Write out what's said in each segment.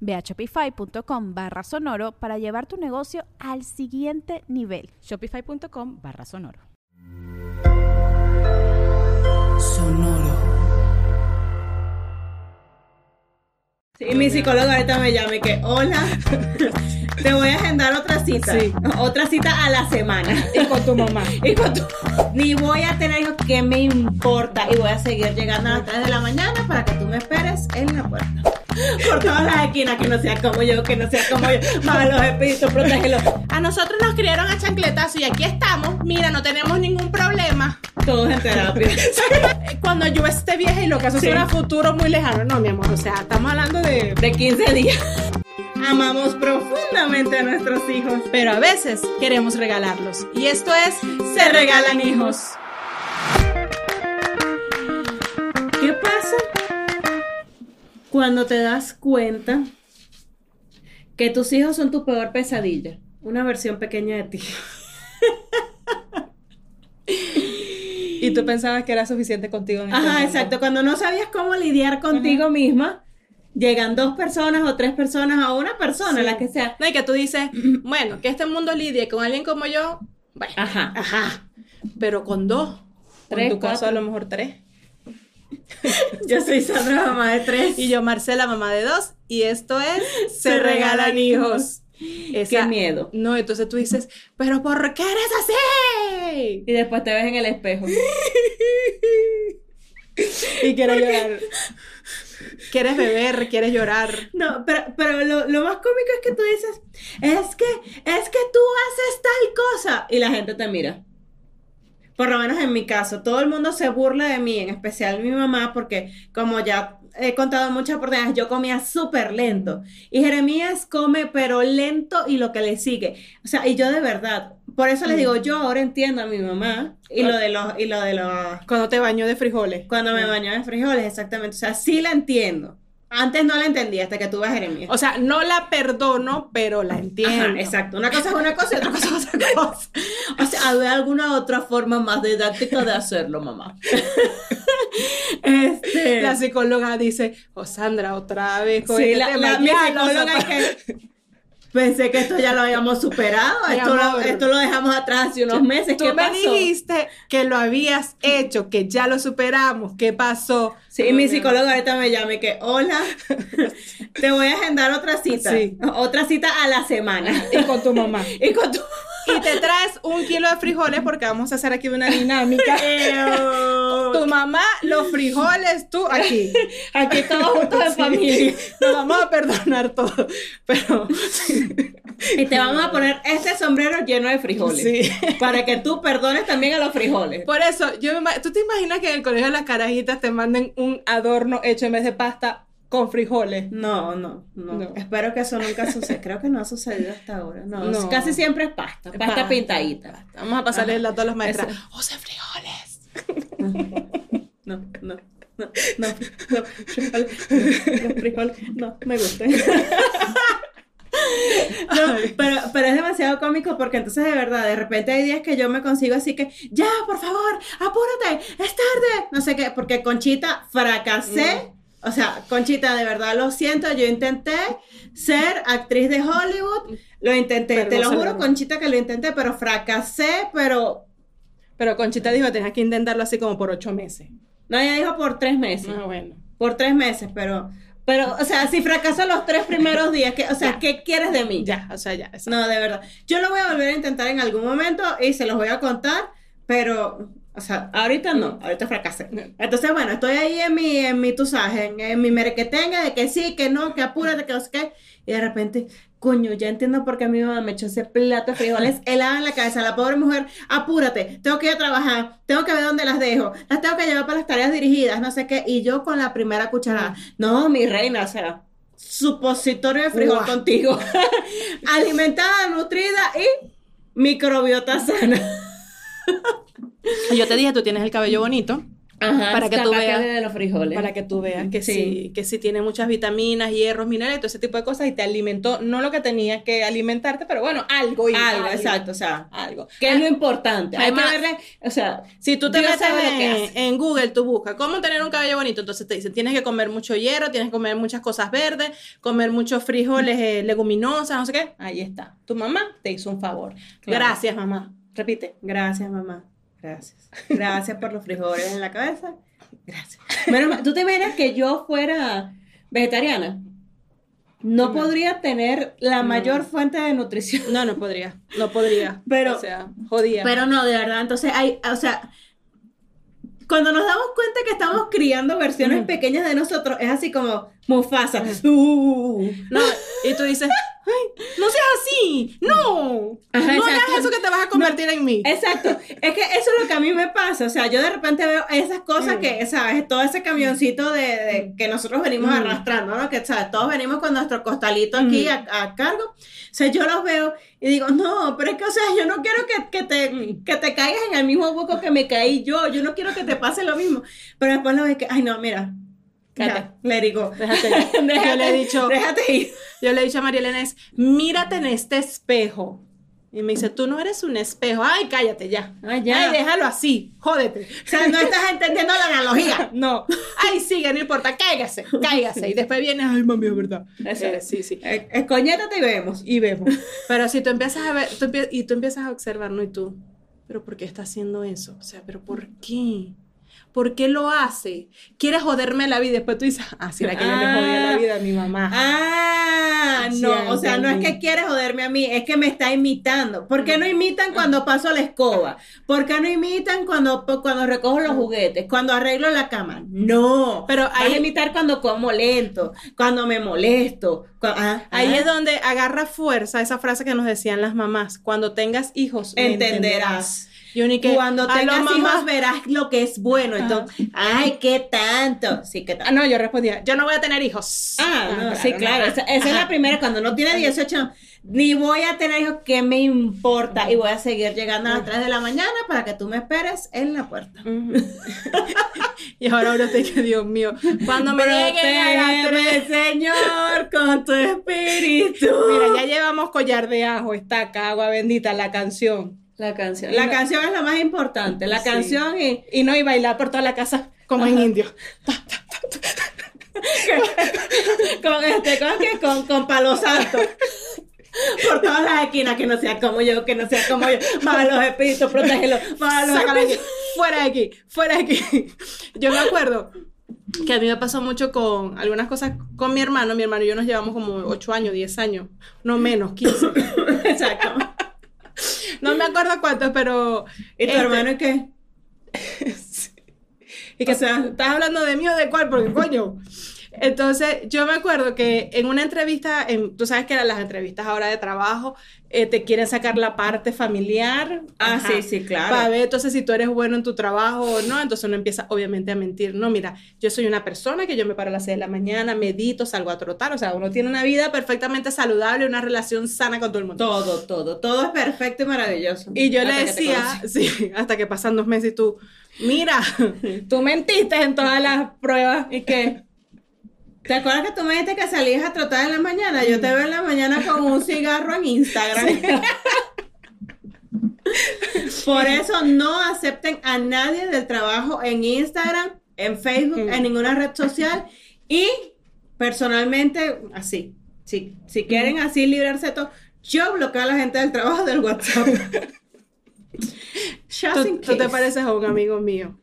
Ve a shopify.com barra sonoro para llevar tu negocio al siguiente nivel. Shopify.com barra sonoro. Sonoro. Sí, mi psicóloga ahorita me llama y que, hola, te voy a agendar otra cita. Sí. Otra cita a la semana. Y con tu mamá. Y con tu- Ni voy a tener hijos, ¿qué me importa? Y voy a seguir llegando a las 3 de la mañana para que tú me esperes en la puerta. Por todas las esquinas, que no sea como yo, que no sea como yo. Malos espíritus, protégelos. A nosotros nos criaron a chancletazo y aquí estamos. Mira, no tenemos ningún problema. Todos en terapia. Cuando yo esté vieja y lo que eso Sí. será futuro muy lejano. No, mi amor, o sea, estamos hablando de... De 15 días. Amamos profundamente a nuestros hijos. Pero a veces queremos regalarlos. Y esto es Se Regalan Hijos. ¿Qué pasa cuando te das cuenta que tus hijos son tu peor pesadilla? Una versión pequeña de ti. Y tú pensabas que era suficiente contigo en este Ajá, exacto. Cuando no sabías cómo lidiar contigo misma, llegan dos personas o tres personas o una persona, Sí. la que sea. No, y que tú dices, bueno, que este mundo lidie con alguien como yo, bueno, Ajá. ajá, pero con dos, Tres, en tu caso cuatro. a lo mejor tres. Yo soy Sandra, mamá de tres. Y yo, Marcela, mamá de dos, y esto es Se, Se Regalan Regalan Hijos. Qué Esa- miedo. No, entonces tú dices, pero ¿por qué eres así? Y después te ves en el espejo. Y quieres llorar. Quieres beber, quieres llorar. No, pero, pero lo, lo más cómico es que tú dices, es que, es que tú haces tal cosa. Y la gente te mira. Por lo menos en mi caso, todo el mundo se burla de mí, en especial mi mamá, porque como ya he contado muchas oportunidades, yo comía súper lento. Y Jeremías come, pero lento y lo que le sigue. O sea, y yo de verdad, por eso les digo, yo ahora entiendo a mi mamá y lo de los, y lo de los, Cuando te bañó de frijoles. cuando me bañó de frijoles, exactamente. O sea, sí la entiendo. Antes no la entendía hasta que tuve a Jeremías. O sea, no la perdono, pero la entiendo. Ajá, exacto. Una cosa es una cosa y otra cosa es otra cosa. O sea, ¿había alguna otra forma más didáctica de hacerlo, mamá? este. La psicóloga dice, oh Sandra, otra vez con sí, este la, la- lo psicóloga es superamos". que. Pensé que esto ya lo habíamos superado. Esto lo, amor. esto lo dejamos atrás hace unos meses. Tú ¿Qué me pasó? dijiste que lo habías hecho, que ya lo superamos. ¿Qué pasó? Sí, mi psicóloga ahorita me llama y que, hola, te voy a agendar otra cita. Sí. Otra cita a la semana. Y con tu mamá. Y con tu... Y te traes un kilo de frijoles porque vamos a hacer aquí una dinámica. tu mamá, los frijoles, tú aquí. Aquí todos juntos en Sí. familia. Nos vamos a perdonar todo. Pero Y te vamos a poner este sombrero lleno de frijoles. Sí. Para que tú perdones también a los frijoles. por eso, yo me ¿tú te imaginas que en el colegio de las carajitas te manden un adorno hecho en vez de pasta con frijoles? No, no, no, No. Espero que eso nunca suceda. Creo que no ha sucedido hasta ahora. No, No. casi siempre es pasta. Pasta, Pasta. pintadita. Vamos a pasarle a maestras. Eso. Use frijoles. No, no, no, no, no, frijoles, no, los frijoles, no, me gustan. No, pero, pero es demasiado cómico porque entonces de verdad, de repente hay días que yo me consigo así que, ya, por favor, apúrate, es tarde. No sé qué, porque Conchita fracasé. O sea, Conchita, de verdad lo siento, yo intenté ser actriz de Hollywood, lo intenté, Pero te no lo juro. Conchita, que lo intenté, pero fracasé, pero Pero Conchita dijo, tenías que intentarlo así como por ocho meses. no, ella dijo por tres meses. Ah, bueno. por tres meses, pero, pero, o sea, si fracaso los tres primeros días, que, o sea, Ya. ¿qué quieres de mí? Ya, o sea, ya. eso. No, de verdad. Yo lo voy a volver a intentar en algún momento y se los voy a contar, pero, o sea, ahorita no, ahorita fracasé. Entonces, bueno, estoy ahí en mi, en mi tusaje, en, en mi merequetenga de que sí, que no, que apúrate, que no sé qué. Y de repente, coño, ya entiendo por qué mi mamá me echó ese plato de frijoles helada en la cabeza. La pobre mujer, apúrate, tengo que ir a trabajar, tengo que ver dónde las dejo, las tengo que llevar para las tareas dirigidas, no sé qué. Y yo con la primera cucharada, no, mi reina, o sea, supositorio de frijol contigo. Alimentada, nutrida y microbiota sana. Yo te dije, tú tienes el cabello bonito. Ajá, Para que tú veas- de los frijoles. Para que tú veas que sí. Sí. que sí tiene muchas vitaminas, hierros, minerales, todo ese tipo de cosas y te alimentó, no lo que tenías que alimentarte, pero bueno, algo. y- algo, exacto, o sea, Algo. ¿qué es lo importante? Hay Además- que verle, o sea, Si tú te Dios metes que en, en Google, tú buscas cómo tener un cabello bonito, entonces te dicen, tienes que comer mucho hierro, tienes que comer muchas cosas verdes, comer muchos frijoles, eh, leguminosas, no sé qué. Ahí está. Tu mamá te hizo un favor. Claro. Gracias, mamá. Repite. gracias, mamá. Gracias. Gracias por los frijoles en la cabeza. Gracias. Bueno, ¿tú te imaginas que yo fuera vegetariana? No podría tener la mayor fuente de nutrición. No, no podría. No podría. Pero- o sea, jodía. Pero no, de verdad, entonces hay, o sea, cuando nos damos cuenta que estamos criando versiones pequeñas de nosotros, es así como Mufasa. Uh. No, y tú dices, ay, no seas así, no, Ajá, no hagas eso que te vas a convertir en mí. Exacto, es que eso es lo que a mí me pasa, o sea, yo de repente veo esas cosas Mm. que, ¿sabes? Todo ese camioncito de, de que nosotros venimos Mm. arrastrando, ¿no? Que, ¿sabes? Todos venimos con nuestro costalito aquí Mm. a, a cargo, o sea, yo los veo y digo, no, pero es que, o sea, yo no quiero que, que te, que te caigas en el mismo hueco que me caí yo, yo no quiero que te pase lo mismo, pero después lo ves que, ay, no, mira, Cállate. ya, let it go. Déjate ir. Yo Déjate, le he dicho, déjate ir. yo le he dicho a María Elena, es, mírate en este espejo. Y me dice, tú no eres un espejo. Ay, cállate ya. Ay, ya. Ay, déjalo así. Jódete. O sea, no estás entendiendo la analogía. No. Ay, sigue, no importa. Cáigase, cáigase. Y después viene, ay, mami, es verdad. Eso. Eh, sí, sí. Eh, Escoñétate y vemos. Y vemos. Pero si tú empiezas a ver, tú empie- y tú empiezas a observar, ¿no? Y tú, ¿pero por qué está haciendo eso? O sea, ¿pero por qué? ¿Por qué lo hace? ¿Quiere joderme la vida? Y después tú dices, ah, si era que yo le jodía la vida a mi mamá. Ah, Sí, no, o sea, no es que quiere joderme a mí, es que me está imitando. ¿Por qué no imitan cuando paso la escoba? ¿Por qué no imitan cuando, cuando recojo los juguetes? Cuando arreglo la cama? No, Pero Vas ahí- a imitar cuando como lento, cuando me molesto. cua- ah, Ahí ah. es donde agarra fuerza esa frase que nos decían las mamás. Cuando tengas hijos, Entenderás. Yo ni que Cuando tengas mamás- hijos verás lo que es bueno. Entonces, ay, qué tanto. Sí, qué Ah, tanto. no, yo respondía, yo no voy a tener hijos. Ah, no, sí, claro. Esa, esa es la primera. Cuando no tiene 18, ni voy a tener hijos, ¿qué me importa? Y voy a seguir llegando a las 3 de la mañana para que tú me esperes en la puerta. Y ahora ahora te que Dios mío, cuando me Protégeme, Señor, con tu espíritu. Mira, ya llevamos collar de ajo, estaca, agua bendita, la canción. La canción. La canción es lo más importante. La Sí. canción y. Y no, y bailar por toda la casa como en indio. Con este, ¿con qué? Con, con palo santo. Por todas las esquinas, que no sea como yo, que no sea como yo. Más los espíritus, protégelos. Más los Sácala de aquí, espíritus. fuera de aquí, fuera de aquí. Yo me acuerdo que a mí me pasó mucho con algunas cosas con mi hermano. Mi hermano y yo nos llevamos como 8 años, 10 años, no menos, 15. Exacto. No me acuerdo cuántos, pero. ¿Y tu este, hermano es qué? Y que O sea- estás hablando de mí o de cuál, porque coño. Entonces, yo me acuerdo que en una entrevista, en, tú sabes que eran las entrevistas ahora de trabajo, eh, te quieren sacar la parte familiar. Ah, sí, sí, claro. Para ver entonces si tú eres bueno en tu trabajo o no. Entonces uno empieza obviamente a mentir. No, mira, yo soy una persona que yo me paro a las 6 de la mañana, medito, salgo a trotar. O sea, uno tiene una vida perfectamente saludable, una relación sana con todo el mundo. Todo, todo. Todo es perfecto y maravilloso. Y yo le Hasta que decía, sí, hasta que pasan dos meses y tú, mira, tú mentiste en todas las pruebas. ¿Y qué? ¿Te acuerdas que tú me dijiste que salías a trotar en la mañana? Yo te veo en la mañana con un cigarro en Instagram. Por eso no acepten a nadie del trabajo en Instagram, en Facebook, en ninguna red social. Y personalmente, así. Si, si quieren así librarse de todo, yo bloqueo a la gente del trabajo del WhatsApp. Tú, tú te pareces a un amigo mío.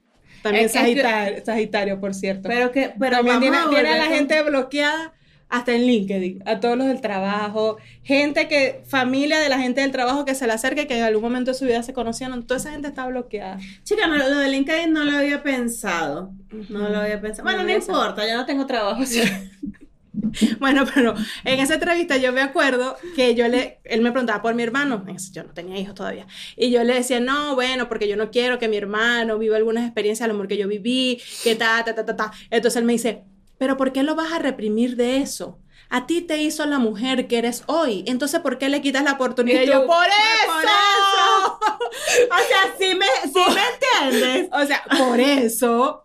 También que- sagitario, sagitario, por cierto. Pero que, pero También tiene, a tiene a volver la con- gente bloqueada hasta en LinkedIn, a todos los del trabajo, gente que, familia de la gente del trabajo que se le acerque, que en algún momento de su vida se conocieron, toda esa gente está bloqueada. Chica, no, lo de LinkedIn no lo había pensado. No lo había pensado. Bueno, no Esa. importa, ya no tengo trabajo. así. Bueno, pero en esa entrevista yo me acuerdo que yo le, él me preguntaba por mi hermano, yo no tenía hijos todavía, y yo le decía, no, bueno, porque yo no quiero que mi hermano viva algunas experiencias a lo mejor que yo viví, que ta, ta, ta, ta, ta. Entonces él me dice, pero ¿por qué lo vas a reprimir de eso? A ti te hizo la mujer que eres hoy, entonces ¿por qué le quitas la oportunidad? Y yo, por "Por eso. O sea, sí me, sí me entiendes. O sea, por eso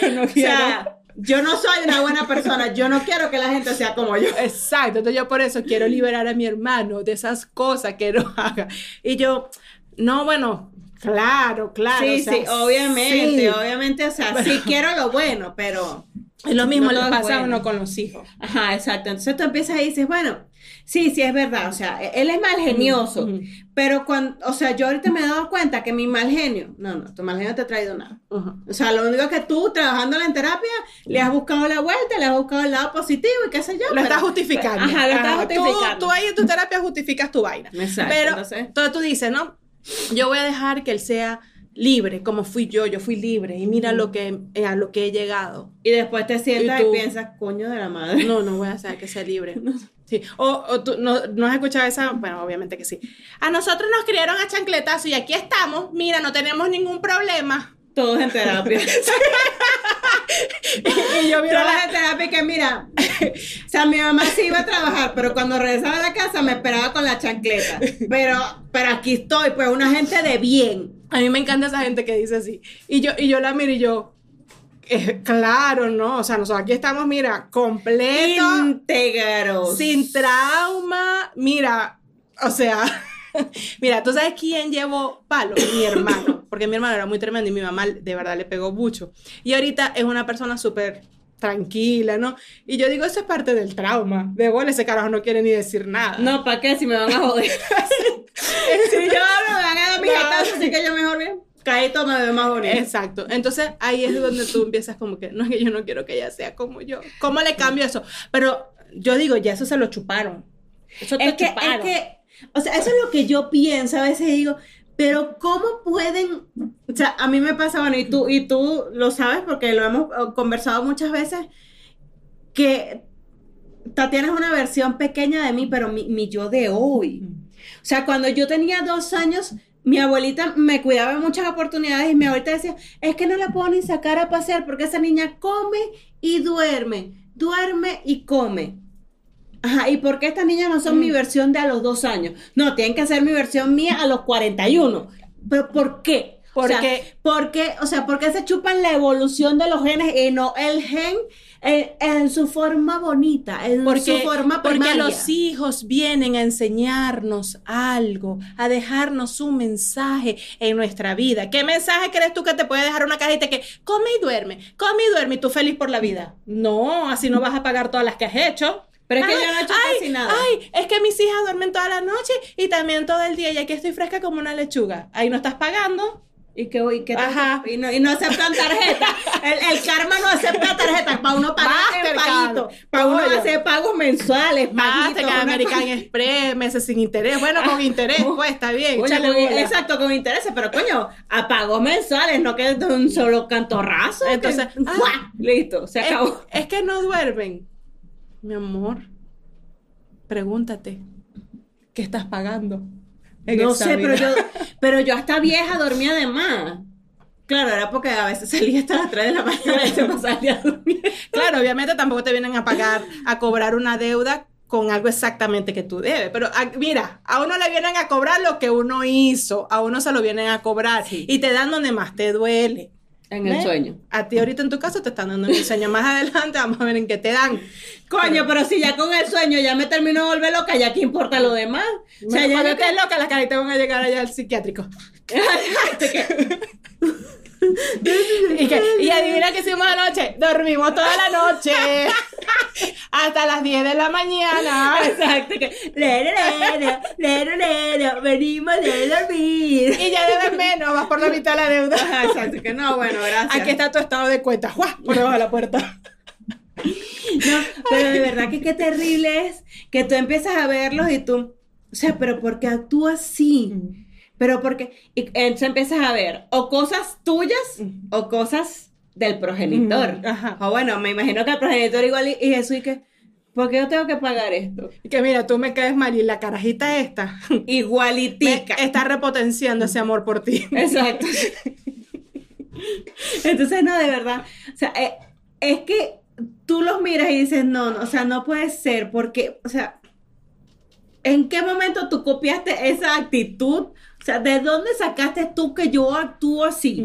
yo no O quiero. sea, yo no soy una buena persona. Yo no quiero que la gente sea como yo. Exacto, entonces yo por eso quiero liberar a mi hermano de esas cosas que no haga. Y yo, no, bueno, claro, claro. sí, o sea, sí, obviamente, sí. obviamente, o sea, sí quiero lo bueno, pero... Es lo mismo No es pasa uno con los hijos. Ajá, exacto. Entonces tú empiezas y dices, bueno, sí, sí es verdad, o sea, él es mal genioso, pero cuando, o sea, yo ahorita me he dado cuenta que mi mal genio, no, no, tu mal genio te ha traído nada. O sea, lo único que tú, trabajando en terapia, le has buscado la vuelta, le has buscado el lado positivo y qué sé yo. Lo pero- estás justificando. Ajá, lo estás Ajá, tú- justificando. Tú, ahí en tu terapia justificas tu vaina. Exacto, Pero entonces- entonces tú dices, ¿no? Yo voy a dejar que él sea libre, como fui yo, yo fui libre y mira lo que, eh, a lo que he llegado. Y después te sientas ¿Y piensas, coño de la madre. No, no voy a hacer que sea libre. Sí. O, o tú no, no has escuchado esa, bueno, obviamente que sí. A nosotros nos criaron a chancletazo y aquí estamos. Mira, no tenemos ningún problema. Todos en terapia. y yo miro Todos la, en terapia que mira, o sea, mi mamá sí iba a trabajar, pero cuando regresaba a la casa me esperaba con la chancleta. Pero, pero aquí estoy, pues una gente de bien. A mí me encanta esa gente que dice así. Y yo, y yo la miro y yo, eh, claro, ¿no? O sea, nosotros aquí estamos, mira, completo, Íntegros. sin trauma. Mira, o sea, mira, ¿tú sabes quién llevó palo? Mi hermano, porque mi hermano era muy tremendo y mi mamá de verdad le pegó mucho. Y ahorita es una persona súper tranquila, ¿no? Y yo digo, eso es parte del trauma. De bola, ese carajo no quiere ni decir nada. No, ¿para qué? Si me van a joder. si yo hablo, me van a dar mi No. así que yo mejor bien. Caíto me ve más bonito. Exacto. Entonces ahí es donde tú empiezas como que, no es que yo no quiero que ella sea como yo. ¿Cómo le cambio eso? Pero yo digo, ya eso se lo chuparon. Eso te Es que, es chuparon. que, o sea, eso es lo que yo pienso, a veces digo, pero ¿cómo pueden? O sea, a mí me pasa, bueno, y tú, y tú lo sabes porque lo hemos eh, conversado muchas veces, que Tatiana es una versión pequeña de mí, pero mi, mi yo de hoy. O sea, cuando yo tenía dos años, mi abuelita me cuidaba en muchas oportunidades y mi abuelita decía, es que no la puedo ni sacar a pasear porque esa niña come y duerme, duerme y come. Ajá, ¿y por qué estas niñas no son mi versión de a los dos años? No, tienen que ser mi versión mía a los 41. ¿Pero por qué? O sea, Porque- ¿por qué? O sea, ¿por qué se chupan la evolución de los genes y no el gen en, en su forma bonita, en Porque, su forma porque primaria? los hijos vienen a enseñarnos algo, a dejarnos un mensaje en nuestra vida. ¿Qué mensaje crees tú que te puede dejar una cajita que come y duerme, come y duerme y tú feliz por la vida? No, así no vas a pagar todas las que has hecho. Pero es que Ay, yo no he hecho ay, casi nada. Ay, es que mis hijas duermen toda la noche y también todo el día y aquí estoy fresca como una lechuga. Ahí no estás pagando. Y que, y que Ajá. y no, y no aceptan tarjeta. El, el karma no acepta tarjeta para uno pagar paguito. Para uno hacer pagos mensuales. Mastercard, una American Express, meses sin interés. Bueno, con interés, pues está bien. Con- exacto, con intereses, pero coño, a pagos mensuales, no que de un solo cantorrazo. que- Entonces, ah. ¡fua! listo, se Es, acabó. es que no duermen. Mi amor, pregúntate, ¿qué estás pagando? en No sé, pero yo, pero yo hasta vieja dormía de más. Claro, era porque a veces salía hasta las 3 de la mañana y se pasaba el día durmiendo. Claro, obviamente tampoco te vienen a pagar, a cobrar una deuda con algo exactamente que tú debes. Pero a- mira, a uno le vienen a cobrar lo que uno hizo, a uno se lo vienen a cobrar y te dan donde más te duele. En ¿Ves? el sueño. A ti ahorita en tu caso te están dando el sueño. Más adelante vamos a ver en qué te dan. Coño, pero si ya con el sueño ya me termino de volver loca, ya qué importa lo demás. O sea, ya yo que- loca, las caritas van a llegar allá al psiquiátrico. Y, que, y adivina qué hicimos anoche. Dormimos toda la noche. Hasta las 10 de la mañana. Exacto, que lero, lero, lero, lero, venimos de dormir. Y ya debes menos, vas por la mitad de la deuda. Ajá, exacto, que no, bueno, gracias. Aquí está tu estado de cuenta. ¡Juá! Por debajo de la puerta. No, pero de verdad que qué terrible es que tú empiezas a verlos y tú, o sea, pero ¿por qué actúa así? Pero porque, y entonces empiezas a ver o cosas tuyas o cosas del progenitor. Ujú, ajá. O bueno, me imagino que el progenitor igual y, y eso y que, ¿por qué yo tengo que pagar esto? Que mira, tú me caes mal y la carajita esta Igualitica. está repotenciando ese amor por ti. Exacto. Entonces, no, de verdad. O sea, eh, es que tú los miras y dices, no, no, o sea, no puede ser, porque, o sea, ¿en qué momento tú copiaste esa actitud? Sea, ¿de dónde sacaste tú que yo actúo así?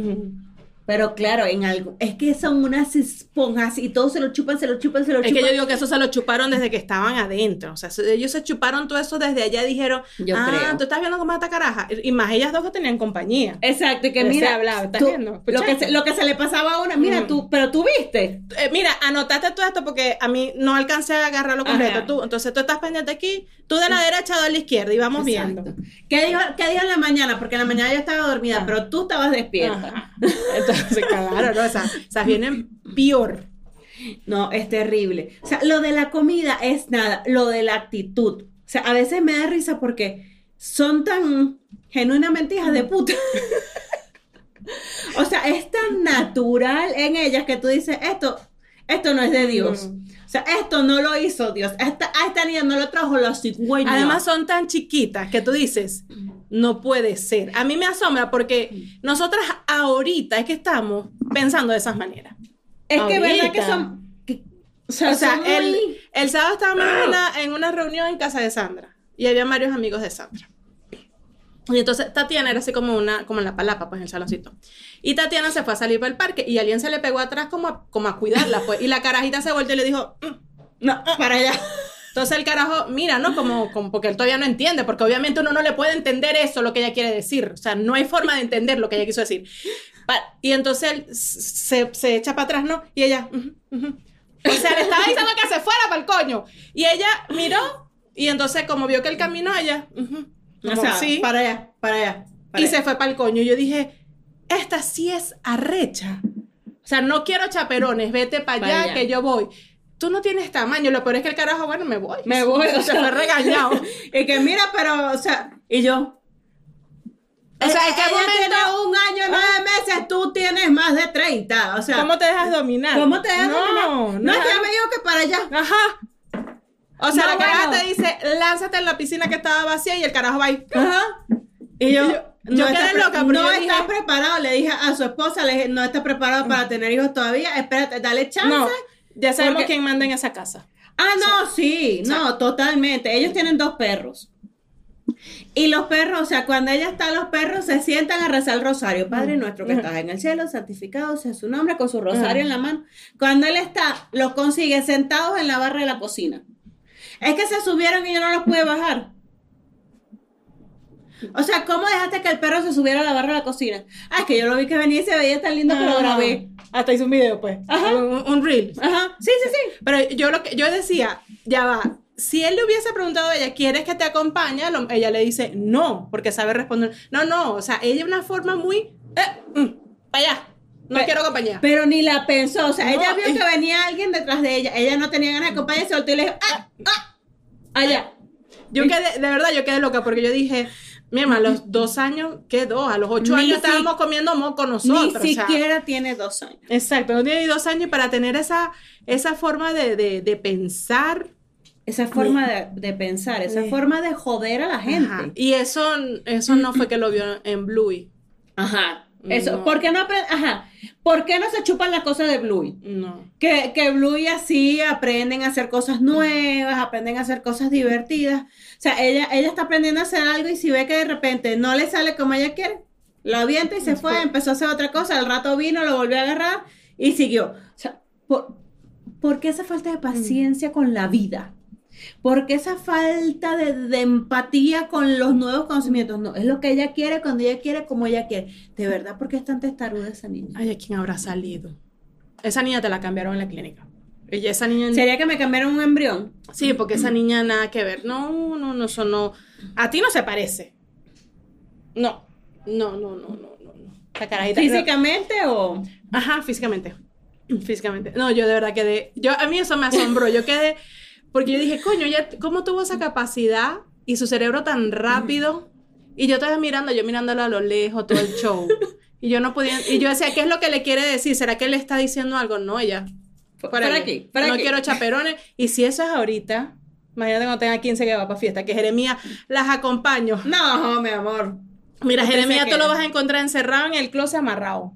Pero claro, en algo, es que son unas esponjas y todos se lo chupan, se lo chupan, se lo Es chupan. que yo digo que eso se lo chuparon desde que estaban adentro. O sea, se- ellos se chuparon todo eso desde allá. Dijeron, Yo ah, creo. tú estás viendo cómo esta caraja. Y más ellas dos que tenían compañía. Exacto, y que Que se mira, hablaba, ¿estás tú- viendo? lo, que se, lo que se le pasaba a una, mira Mm. tú, pero tú viste. Eh, mira, anotaste todo esto porque a mí no alcancé a agarrarlo completo. Ajá. Tú, entonces tú estás pendiente aquí, tú de la derecha, tú de la izquierda y vamos viendo. ¿Qué dijo, ¿Qué dijo en la mañana? Porque en la mañana yo estaba dormida, Ah. pero tú estabas despierta. Ajá. Entonces, claro, ¿no? Esas, esas vienen peor. No, es terrible. O sea, lo de la comida es nada, lo de la actitud. O sea, a veces me da risa porque son tan genuinamente hijas de puta. o sea, es tan natural en ellas que tú dices, esto, esto no es de Dios. Mm. O sea, esto no lo hizo Dios. Esta, a esta niña no lo trajo la cigüeña. Además son tan chiquitas que tú dices, no puede ser. A mí me asombra porque nosotras ahorita es que estamos pensando de esas maneras. es que verdad que ahorita. son... que- o sea, O sea, son el, sábado estábamos en una, en una reunión en casa de Sandra y había varios amigos de Sandra. Y entonces Tatiana era así como una, como en la palapa, pues en el saloncito. Y Tatiana se fue a salir para el parque y alguien se le pegó atrás como a, como a cuidarla, pues. Y la carajita se volteó y le dijo, "Mm". No, para allá. entonces el carajo, mira, ¿no? Como, como porque él todavía no entiende, porque obviamente uno no le puede entender eso, lo que ella quiere decir. O sea, no hay forma de entender lo que ella quiso decir. Pa- y entonces él se, se echa para atrás, ¿no? Y ella, "Ujú, ujú". o sea, le estaba diciendo que se fuera para el coño. Y ella miró y entonces como vio que él caminó, ella, "Ujú". O Como, sea, sí. para allá, para allá. para y allá. se fue para el coño. Y yo dije, esta sí es arrecha. O sea, no quiero chaperones, vete para Pa' allá, allá. que yo voy. Tú no tienes tamaño, lo peor es que el carajo, bueno, me voy. Me voy, o se sea. fue regañado. Y que mira, pero, o sea, y yo. O sea, ¿en eh, qué ella momento- tiene un año, nueve meses, tú tienes más de 30. O sea, ¿Cómo te dejas dominar? ¿cómo te dejas no, dominar? No, No, es ya algo- me dijo que para allá. Ajá. O sea, No, la caraja bueno. te dice, lánzate en la piscina que estaba vacía y el carajo va ahí. Ajá. Y yo, yo- yo quedé loca, porque no yo estás dije- preparado. Le dije a su esposa, le dije, no estás preparado para tener hijos todavía. Espérate, dale chance. No, ya sabemos Porque- quién manda en esa casa. Ah, no, sí, no, totalmente. Ellos tienen dos perros. Y los perros, o sea, cuando ella está, los perros se sientan a rezar el rosario. Padre nuestro que estás en el cielo, santificado sea su nombre, con su rosario en la mano. Cuando él está, los consigue sentados en la barra de la cocina. Es que se subieron y yo no los pude bajar. O sea, ¿cómo dejaste que el perro se subiera a la barra de la cocina? Ah, es que yo lo vi que venía y se veía tan lindo que lo grabé. Hasta hizo un video, pues. Ajá. Un, un reel. Ajá, sí, sí, sí. Pero yo lo que yo decía, ya va, si él le hubiese preguntado a ella, ¿quieres que te acompañe? Lo- ella le dice no, porque sabe responder. No, no, o sea, ella de una forma muy, eh, para allá, no quiero acompañar. Pero ni la pensó, o sea, No, ella vio eh. que venía alguien detrás de ella, ella no tenía ganas de acompañar, se volteó y le dijo, ¡ah! ¡ah! Allá. Yo quedé, de verdad, yo quedé loca porque yo dije, mi hermano, a los dos años, ¿qué dos? A los ocho Ni años si- estábamos comiendo moco Ni nosotros. o sea, siquiera tiene dos años. exacto, no tiene ni dos años y para tener esa, esa forma de, de, de pensar. Esa forma de, de pensar, esa forma de joder a la gente. Ajá. Y eso, eso no fue que lo vio en Bluey. Ajá. Eso, No. ¿por qué no Ajá. ¿Por qué no se chupan las cosas de Bluey? No. Que, que Bluey así aprenden a hacer cosas nuevas, aprenden a hacer cosas divertidas. O sea, ella, ella está aprendiendo a hacer algo y si ve que de repente no le sale como ella quiere, lo avienta y se fue, empezó a hacer otra cosa, al rato vino, lo volvió a agarrar y siguió. O sea, ¿por, por qué esa falta de paciencia con la vida? ¿Por qué esa falta de, de empatía con los nuevos conocimientos? No, es lo que ella quiere, cuando ella quiere, como ella quiere. De verdad, ¿por qué es tan testaruda esa niña? Ay, ¿a quién habrá salido? Esa niña te la cambiaron en la clínica. Ella, esa niña. ¿Sería que me cambiaron un embrión? Sí, porque esa niña nada que ver. No, no, no, eso no. A ti no se parece. No. No, no, no, no, no. no. La carajita. ¿Físicamente o...? Ajá, físicamente. Físicamente. No, yo de verdad quedé. Yo, a mí eso me asombró. Yo quedé. Porque yo dije, coño, ya, ¿cómo tuvo esa capacidad y su cerebro tan rápido? Y yo estaba mirando, yo mirándolo a lo lejos, todo el show. Y yo no podía. Y yo decía, ¿qué es lo que le quiere decir? ¿Será que le está diciendo algo? No, ella. Para ahí. aquí, para no aquí. quiero chaperones. Y si eso es ahorita, imagínate cuando tenga 15 que va para fiesta, que Jeremías las acompaño. No, mi amor. Mira, Jeremías tú lo vas a encontrar encerrado en el closet amarrado.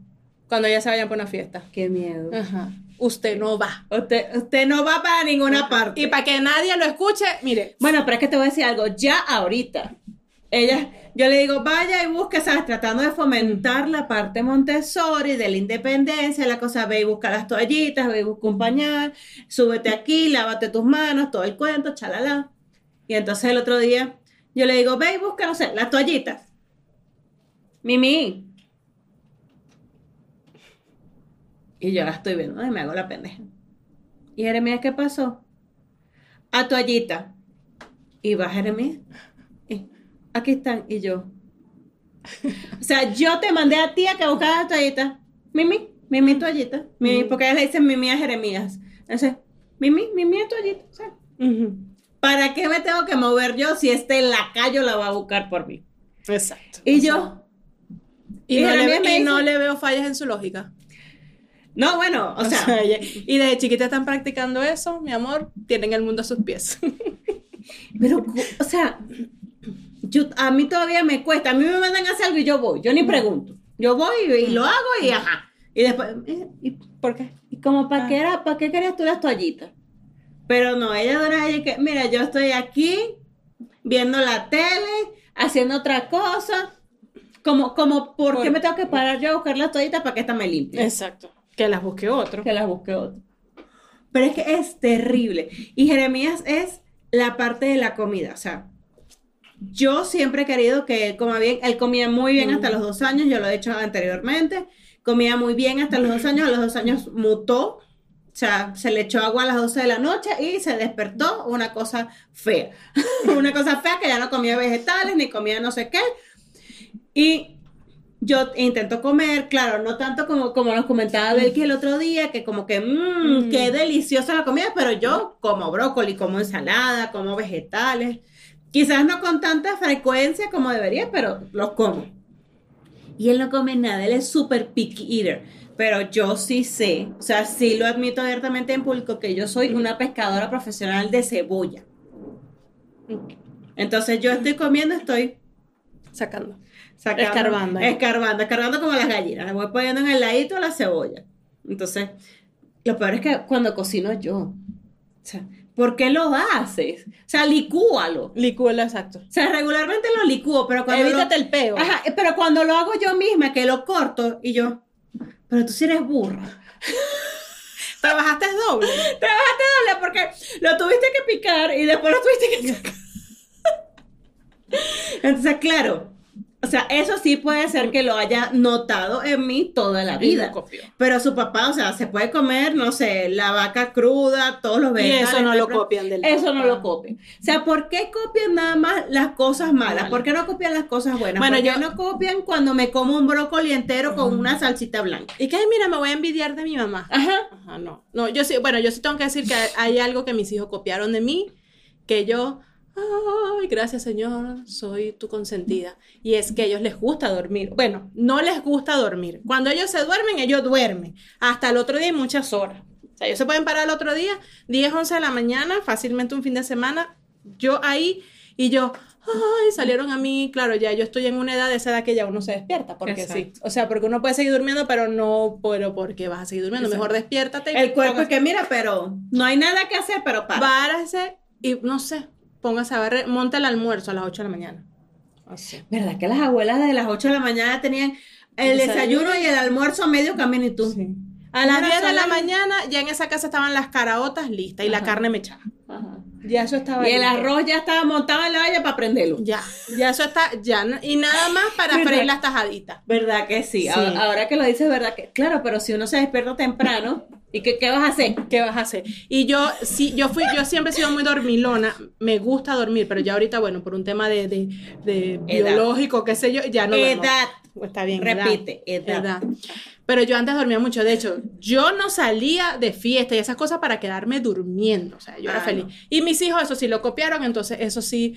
Cuando ya se vayan por una fiesta. Qué miedo. Ajá. Usted no va. Usted, usted no va para ninguna parte. Y para que nadie lo escuche, mire. Bueno, pero es que te voy a decir algo, ya ahorita. Ella, yo le digo, vaya y busque, ¿sabes? Tratando de fomentar la parte Montessori, de la independencia, la cosa, ve y busca las toallitas, ve y busca un pañal, súbete aquí, lávate tus manos, todo el cuento, chalala. Y entonces el otro día, yo le digo, ve y busca, no sé, las toallitas. Mimi. Y yo la estoy viendo, ay, me hago la pendeja. Y Jeremías, ¿qué pasó? A toallita. Y va Jeremías. y, Aquí están. Y yo. O sea, yo te mandé a ti a que buscaras la toallita. Mimi, Mimi toallita. Mimi, porque ellas le dicen Mimi a Jeremías. Entonces, Mimi, Mimi toallita. O sea, ¿para qué me tengo que mover yo si este lacayo la va a buscar por mí? Exacto. Y yo. Y, y no, y le veo fallas en su lógica. No, bueno, o sea, ella- y desde chiquita están practicando eso, mi amor, tienen el mundo a sus pies. pero, o sea, yo, a mí todavía me cuesta. A mí me mandan a hacer algo y yo voy. Yo ni pregunto. Yo voy y, y lo hago y ajá. Y después, eh, ¿y ¿Por qué? Y como, ¿para Ah. qué era, para qué querías tú las toallitas? Pero no, ella una vez que, mira, yo estoy aquí viendo la tele, haciendo otra cosa. Como, como, ¿por, qué Por- me tengo que parar yo a buscar las toallitas para que esta me limpie? Exacto. Que las busque otro. Que las busque otro. Pero es que es terrible. Y Jeremías es la parte de la comida. O sea, yo siempre he querido que él coma bien. Él comía muy bien hasta los dos años, yo lo he dicho anteriormente. Comía muy bien hasta los dos años. A los dos años mutó. O sea, se le echó agua a las 12 de la noche y se despertó una cosa fea. una cosa fea que ya no comía vegetales ni comía no sé qué. Y yo intento comer, claro, no tanto como, como nos comentaba Belki el otro día, que como que, mmm, Mm. qué deliciosa la comida, pero yo como brócoli, como ensalada, como vegetales. Quizás no con tanta frecuencia como debería, pero los como. Y él no come nada, él es súper picky eater. Pero yo sí sé, o sea, sí lo admito abiertamente en público, que yo soy una pescadora profesional de cebolla. Entonces yo estoy comiendo, estoy Sacando. Sacando, Escarbando. Escarbando, escarbando como las gallinas. Le voy poniendo en el ladito la cebolla. Entonces, lo peor es que cuando cocino yo, o sea, ¿por qué lo haces? O sea, licúalo. Licúalo, exacto. O sea, regularmente lo licúo, pero cuando Evítate lo, el peo. Ajá, pero cuando lo hago yo misma, que lo corto, y yo, pero tú sí eres burra. Trabajaste doble. Trabajaste doble porque lo tuviste que picar y después lo tuviste que. Entonces, claro, o sea, eso sí puede ser que lo haya notado en mí toda la Y vida. Pero su papá, o sea, se puede comer, no sé, la vaca cruda, todos los Y vegetales. eso no lo copian del Eso no lo copian. O sea, ¿por qué copian nada más las cosas malas? ¿Por qué no copian las cosas buenas? Bueno, ¿Por qué yo- no copian cuando me como un brócoli entero con una salsita blanca? Y que, ay, mira, me voy a envidiar de mi mamá. Ajá. Ajá, no. No, yo sí, bueno, yo sí tengo que decir que hay algo que mis hijos copiaron de mí, que yo, ay, gracias Señor, soy tu consentida. Y es que a ellos les gusta dormir. Bueno, no les gusta dormir. Cuando ellos se duermen, ellos duermen. Hasta el otro día y muchas horas. O sea, ellos se pueden parar el otro día, 10, 11 de la mañana, fácilmente un fin de semana, yo ahí y yo, ay, salieron a mí, claro, ya yo estoy en una edad de esa edad que ya uno se despierta, porque sí. Exacto. O sea, porque uno puede seguir durmiendo, pero no, pero porque vas a seguir durmiendo. Exacto. Mejor despiértate. y El cuerpo es que mira, pero no hay nada que hacer, pero para. Párese y no sé, póngase a ver, monte el almuerzo a las 8 de la mañana. Así. ¿Verdad que las abuelas de las 8 de la mañana tenían el Desayuno. desayuno y el almuerzo a medio camino y tú? Sí. A las Una 10 de la mañana ya en esa casa estaban las caraotas listas y la carne mechada. Ajá. Ya eso estaba Y el listo. arroz ya estaba montado en la olla para prenderlo. Ya, ya eso está, ya. no- Y nada más para ¿Verdad? freír las tajaditas. ¿Verdad que sí? Sí. Ahora, ahora que lo dices, ¿verdad que? Claro, pero si uno se despierta temprano, ¿y qué, qué vas a hacer? ¿Qué vas a hacer? Y yo, sí, yo fui, yo siempre he sido muy dormilona, me gusta dormir, pero ya ahorita, bueno, por un tema de, de, biológico, qué sé yo, ya no duermo. Edad. está bien. Repite, edad. edad. Pero yo antes dormía mucho. De hecho, yo no salía de fiesta y esas cosas para quedarme durmiendo. O sea, yo era Ah, feliz. no. Y mis hijos, eso sí lo copiaron, entonces eso sí.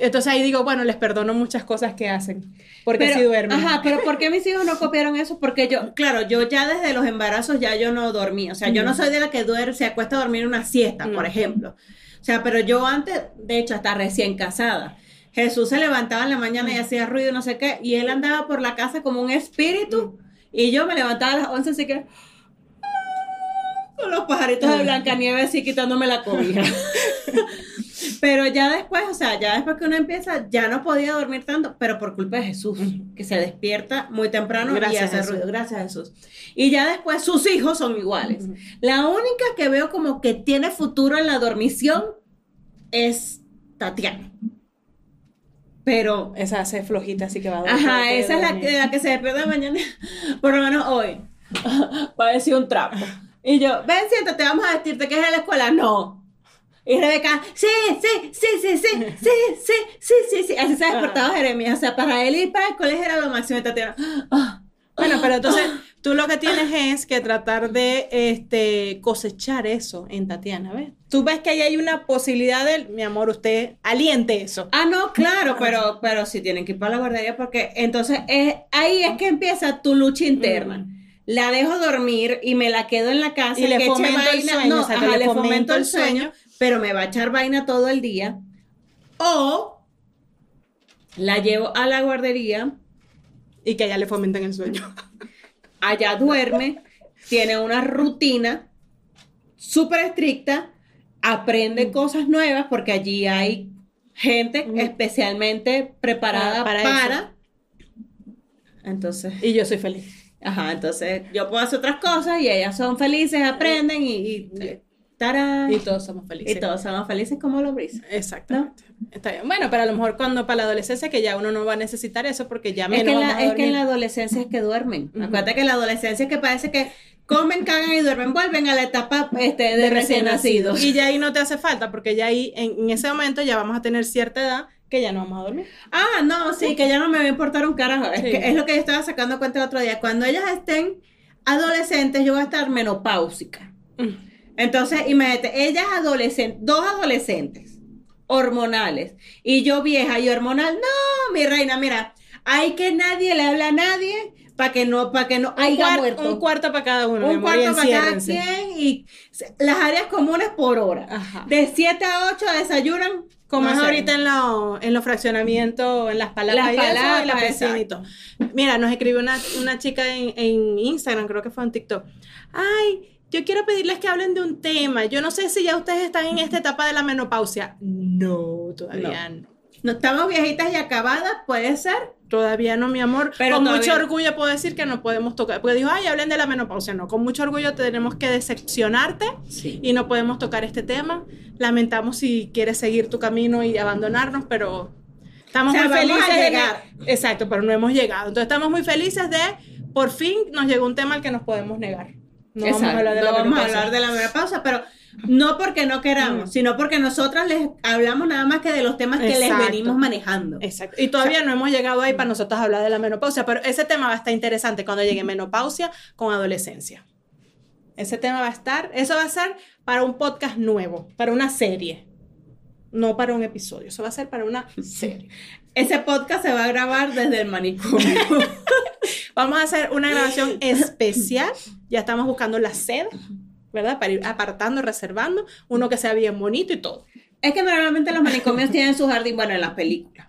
Entonces ahí digo, bueno, les perdono muchas cosas que hacen. Porque pero, sí duermen. Ajá, pero ¿por qué mis hijos no copiaron eso? Porque yo, claro, yo ya desde los embarazos ya yo no dormí. O sea, yo no soy de la que duerme, se acuesta a dormir una siesta, por No. ejemplo. O sea, pero yo antes, de hecho, hasta recién casada. Jesús se levantaba en la mañana y hacía ruido, no sé qué, y él andaba por la casa como un espíritu, y yo me levantaba a las 11, así que con los pajaritos de Blancanieves así quitándome la cobija. pero ya después, o sea, ya después que uno empieza, ya no podía dormir tanto, pero por culpa de Jesús, que se despierta muy temprano Gracias, y hace Jesús. ruido. Gracias a Jesús. Y ya después sus hijos son iguales. La única que veo como que tiene futuro en la dormición es Tatiana. Pero Esa hace flojita, así que va a dormir. Ajá, esa es la que, la que se despierta mañana, por lo menos hoy. Parece un trapo. Y yo, ven, siéntate, vamos a vestirte, que es a la escuela? No. Y Rebeca, sí, sí, sí, sí, sí, sí, sí, sí, sí, sí. Así se despertaba Jeremías. O sea, para él ir para el colegio era lo máximo. Tatiana, ah, Bueno, pero entonces tú lo que tienes es que tratar de este, cosechar eso en Tatiana, ¿ves? Tú ves que ahí hay una posibilidad de, mi amor, usted aliente eso. Ah, no, claro, pero, pero sí tienen que ir para la guardería porque entonces es, ahí es que empieza tu lucha interna. La dejo dormir y me la quedo en la casa Y le que fomento el sueño, no, ajá, le fomento fomento el sueño. Pero me va a echar vaina todo el día. O la llevo a la guardería, Y que allá le fomenten el sueño. allá duerme, tiene una rutina súper estricta, aprende cosas nuevas porque allí hay gente Mm. especialmente preparada Ah, para, para eso. Entonces, Y yo soy feliz. ajá, entonces yo puedo hacer otras cosas y ellas son felices, aprenden y, y, tarán, Y y, todos somos felices. todos somos felices como los brisas. Exactamente. Está bien. Bueno, pero a lo mejor cuando para la adolescencia que ya uno no va a necesitar eso porque ya Es menos que, en vamos la, es que en la adolescencia es que duermen. Acuérdate que en la adolescencia es que parece que comen, cagan y duermen, vuelven a la etapa este, de, de recién nacidos. Y ya ahí no te hace falta porque ya ahí en, en ese momento ya vamos a tener cierta edad que ya no vamos a dormir. Ah, no, sí, que ya no me va a importar un carajo. Es, que es lo que yo estaba sacando cuenta el otro día. Cuando ellas estén adolescentes, yo voy a estar menopáusica. Entonces, imagínate, ellas adolescentes, dos adolescentes, hormonales, y yo vieja y hormonal. No, mi reina, mira, hay que nadie le hable a nadie para que no, para que no haya cuar- muerto. un cuarto para cada uno. Un cuarto para cada quien y las áreas comunes por hora. Ajá. De 7 a 8 desayunan. Como no es ahorita en, lo- en los fraccionamientos, en las palabras Las y palabras, y todo. Mira, nos escribió una, una chica en, en Instagram, creo que fue en TikTok. Ay, yo quiero pedirles que hablen de un tema. Yo no sé si ya ustedes están en esta etapa de la menopausia. No, todavía no. No estamos viejitas y acabadas, puede ser. Todavía no, mi amor. Pero con todavía- mucho orgullo puedo decir que no podemos tocar. Porque dijo, ay, hablen de la menopausia. No, con mucho orgullo tenemos que decepcionarte Sí. y no podemos tocar este tema. Lamentamos si quieres seguir tu camino y abandonarnos, pero estamos O sea, muy felices de llegar. Exacto, pero no hemos llegado. Entonces estamos muy felices de, por fin nos llegó un tema al que nos podemos negar. No vamos a hablar de no la vamos a menopausia. hablar de la menopausa, pero no porque no queramos, Mm. sino porque nosotras les hablamos nada más que de los temas que les venimos manejando. Exacto. Y todavía no hemos llegado ahí para nosotros hablar de la menopausia, pero ese tema va a estar interesante cuando llegue menopausia con adolescencia. Ese tema va a estar, eso va a ser para un podcast nuevo, para una serie, no para un episodio, eso va a ser para una serie. Ese podcast se va a grabar desde el manicomio. Vamos a hacer una grabación especial, ya estamos buscando la sede, ¿verdad? Para ir apartando, reservando, uno que sea bien bonito y todo. es que normalmente los manicomios tienen su jardín, bueno, en las películas.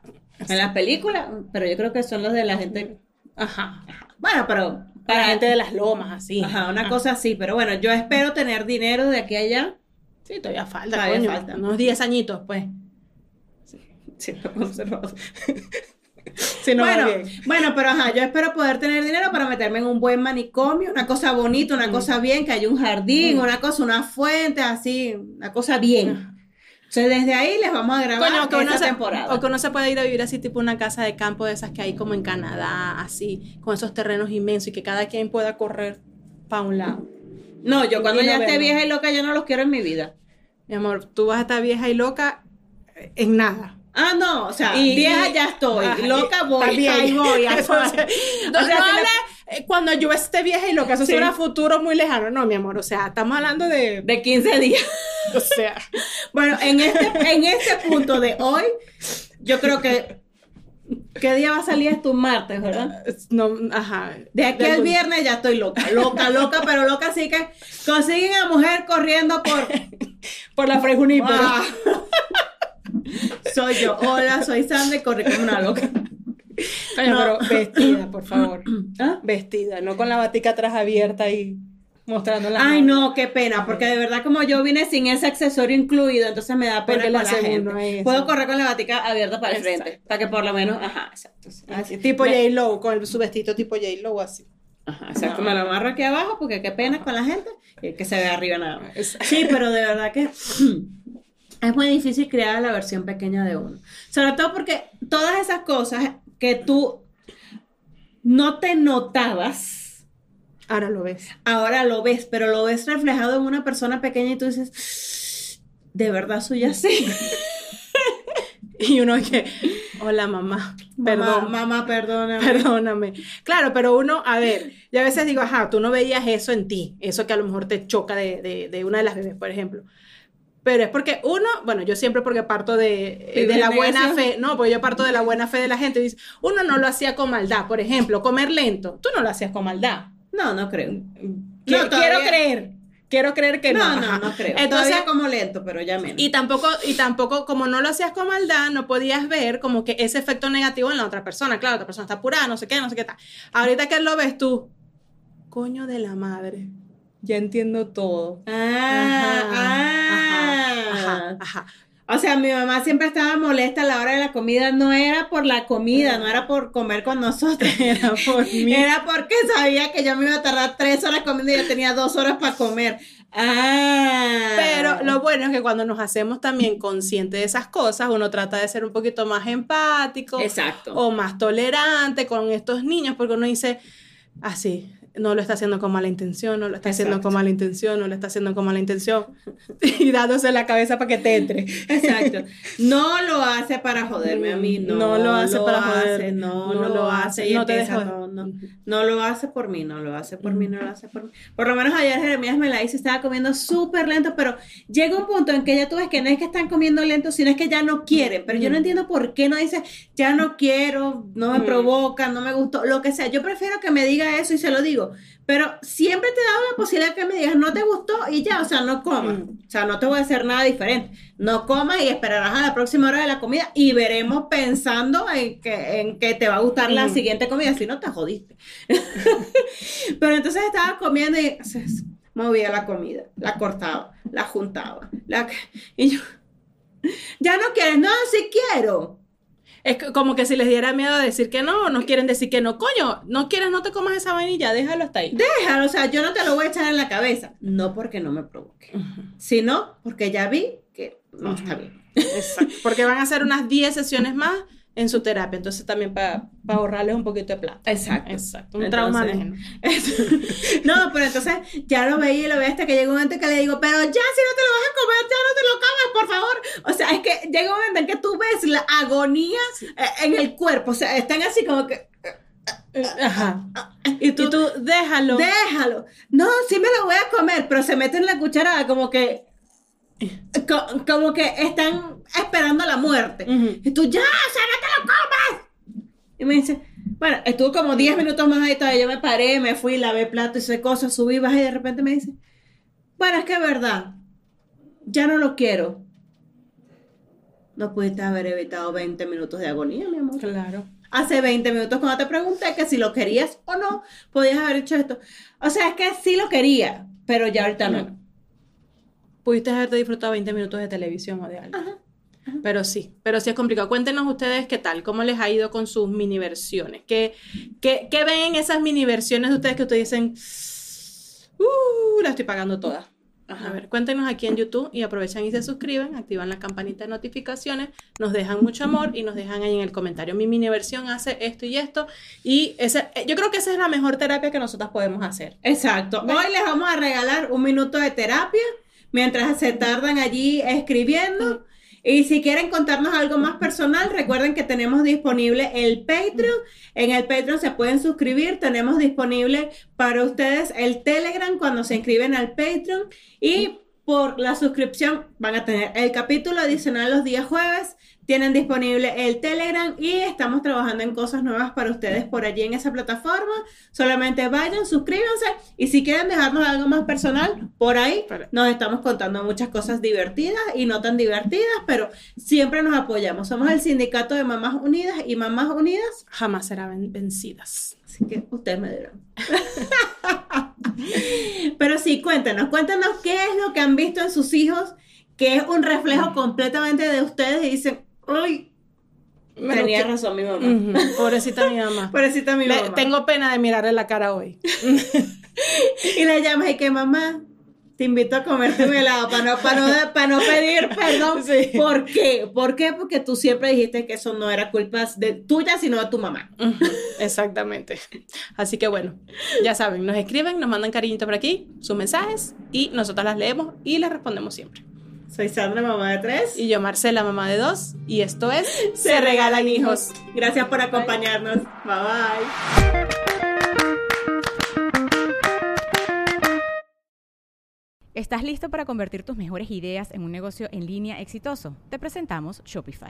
En las películas, pero yo creo que son los de la gente. Ajá. Bueno, pero Para la gente de las lomas, así. Ajá, una Ajá. cosa así, pero bueno, yo espero tener dinero de aquí a allá. Sí, todavía falta, Todavía coño, falta. Unos 10 añitos, pues. Sí. Si no va bueno, bueno, pero ajá, yo espero poder tener dinero para meterme en un buen manicomio, una cosa bonita, una Mm. cosa bien, que haya un jardín, Mm. una cosa, una fuente, así, una cosa bien. Entonces, desde ahí les vamos a grabar Coño, que se, temporada. o que uno se puede ir a vivir así, tipo una casa de campo de esas que hay como en Canadá, así, con esos terrenos inmensos y que cada quien pueda correr para un lado. No, yo cuando ya esté vieja y loca, yo no los quiero en mi vida. Mi amor, tú vas a estar vieja y loca en nada. Ah, no, o sea, Y- vieja ya estoy, loca voy, ahí voy, no, O sea, no habla, eh, cuando yo esté vieja y lo que eso Sí. será futuro muy lejano. No, mi amor, o sea, estamos hablando de... de 15 días. o sea, Bueno, en este, en este punto de hoy, yo creo que. ¿Qué día va a salir esto? Un martes, ¿verdad? no, ajá. De aquí al viernes ya estoy loca, loca, loca, pero loca, así que consiguen a mujer corriendo por. Por la Fray Junípero. Ah. soy yo. Hola, soy Sandra y corrí como una loca. No. pero vestida, por favor. ¿Ah? Vestida, no con la batica atrás abierta y mostrando la Ay, no, qué pena, porque de verdad como yo vine sin ese accesorio incluido, entonces me da pena Porque con le la gente. Puedo correr con la batica abierta para el frente, para que por lo menos, ajá, exacto. Así, tipo Me- J-Lo, con el- su vestito tipo J-Lo así. Ajá, exacto, No. me lo amarro aquí abajo porque qué pena con la gente y que se ve arriba nada más. Sí, pero de verdad que es muy difícil crear la versión pequeña de uno. Sobre todo porque todas esas cosas que tú no te notabas, Ahora lo ves. ahora lo ves, pero lo ves reflejado en una persona pequeña y tú dices, de verdad soy así. Y uno que, hola mamá, Mamá, perdón, mamá, perdóname. perdóname. Claro, pero uno, a ver, yo a veces digo, ajá, tú no veías eso en ti, eso que a lo mejor te choca de, de, de una de las bebés, por ejemplo. Pero es porque uno, bueno, yo siempre porque parto de, ¿Y de de la buena fe, no, porque yo parto de la buena fe de la gente. Dice, uno no lo hacía con maldad, por ejemplo, comer lento, tú no lo hacías con maldad. No, no creo. No, quiero creer, quiero creer que no. No, no, ajá. no creo. Entonces, Todavía como lento, pero ya menos. y tampoco, y tampoco, como no lo hacías con maldad, no podías ver como que ese efecto negativo en la otra persona. Claro, la otra persona está apurada, no sé qué, no sé qué tal. Ahorita que lo ves tú, coño de la madre, ya entiendo todo. Ah, ah. ajá, ajá. O sea, mi mamá siempre estaba molesta a la hora de la comida. No era por la comida, no era por comer con nosotros. Era por mí. Era porque sabía que yo me iba a tardar tres horas comiendo y yo tenía dos horas para comer. Ah. Pero lo bueno es que cuando nos hacemos también conscientes de esas cosas, uno trata de ser un poquito más empático Exacto. o más tolerante con estos niños, porque uno dice, así, no lo está haciendo con mala intención, no lo está haciendo con mala intención, no lo está haciendo con mala intención, y dándose la cabeza para que te entre. Exacto. No lo hace para joderme a mí, no, No lo hace para joder. hace, no, No lo hace, y no te empieza, deja- no, no, no lo hace por mí, no lo hace por mí, no lo hace por mí. Por lo menos ayer Jeremías me la hizo, estaba comiendo súper lento, pero llega un punto en que ya tú ves que no es que están comiendo lento, sino es que ya no quieren, pero yo no Mm. entiendo por qué no dice, ya no quiero, no me Mm. provoca, no me gustó, lo que sea, yo prefiero que me diga eso y se lo digo, pero siempre te he dado la posibilidad que me digas, no te gustó y ya, o sea, no comas. Mm. O sea, no te voy a hacer nada diferente. No comas y esperarás a la próxima hora de la comida y veremos pensando en que, en que te va a gustar la Mm. siguiente comida, si no te jodiste. Pero entonces estaba comiendo y movía la comida, la cortaba, la juntaba. La, y yo, ya no quieres, no, sí quiero. Es que como que si les diera miedo decir que no, no quieren decir que no, coño, no quieres, no te comas esa vainilla, déjalo hasta ahí. Déjalo, o sea, yo no te lo voy a echar en la cabeza. No porque no me provoque, sino porque ya vi que no está bien. Exacto. Porque van a hacer unas 10 sesiones más en su terapia, entonces también para ahorrarles un poquito de plata. Exacto. Exacto. Un trauma Entonces-. No, pero entonces ya lo veía y lo veía hasta que llegó un momento que le digo, pero ya si no te lo vas a comer, ya no te lo comas, por favor. O sea, es que llega un momento en que tú ves la agonía eh, en el cuerpo, o sea, están así como que, Ajá. Y tú, déjalo. déjalo. No, sí me lo voy a comer, pero se meten la cucharada como que, co- como que están esperando la muerte. Y tú, ya, o sea, no te lo comas. Y me dice, bueno, estuvo como 10 minutos más ahí todavía. Yo me paré, me fui, lavé plato, hice cosas, subí, bajé y de repente me dice, bueno, es que es verdad, ya no lo quiero. No pudiste haber evitado 20 minutos de agonía, mi amor. Claro. Hace 20 minutos cuando te pregunté que si lo querías o no, podías haber hecho esto. O sea, es que sí lo quería, pero ya ahorita no. Pudiste haberte disfrutado 20 minutos de televisión o de algo. Ajá. Pero sí, pero sí es complicado. Cuéntenos ustedes qué tal, cómo les ha ido con sus mini versiones. ¿Qué, qué, qué ven en esas mini versiones de ustedes que ustedes dicen, uh, la estoy pagando toda? A ver, cuéntenos aquí en YouTube y aprovechan y se suscriben, activan la campanita de notificaciones, nos dejan mucho amor y nos dejan ahí en el comentario. Mi mini versión hace esto y esto. Y ese, eh, yo creo que esa es la mejor terapia que nosotras podemos hacer. Exacto. Hoy les vamos a regalar un minuto de terapia mientras se tardan allí escribiendo. Y si quieren contarnos algo más personal, recuerden que tenemos disponible el Patreon. En el Patreon se pueden suscribir. Tenemos disponible para ustedes el Telegram cuando se inscriben al Patreon. Y por la suscripción van a tener el capítulo adicional los días jueves tienen disponible el Telegram y estamos trabajando en cosas nuevas para ustedes por allí en esa plataforma. Solamente vayan, suscríbanse y si quieren dejarnos algo más personal, por ahí nos estamos contando muchas cosas divertidas y no tan divertidas, pero siempre nos apoyamos. Somos el sindicato de Mamás Unidas y Mamás Unidas jamás serán vencidas. Así que ustedes me dirán. pero sí, cuéntenos, cuéntenos qué es lo que han visto en sus hijos que es un reflejo completamente de ustedes y dicen, Ay, Tenía razón mi mamá. Pobrecita mi mamá. Pobrecita mi mamá. tengo pena de mirarle la cara hoy. y le llamas y que mamá, te invito a comerte un helado para no, para no, pedir perdón. ¿Por qué? ¿Por qué? Porque tú siempre dijiste que eso no era culpa de tuya, sino de tu mamá. Exactamente. Así que bueno, ya saben, nos escriben, nos mandan cariñito por aquí, sus mensajes y nosotros las leemos y les respondemos siempre. Soy Sandra, mamá de tres. Y yo, Marcela, mamá de dos. Y esto es Se, Regalan Hijos. Gracias por acompañarnos. Bye bye. ¿Estás listo para convertir tus mejores ideas en un negocio en línea exitoso? Te presentamos Shopify.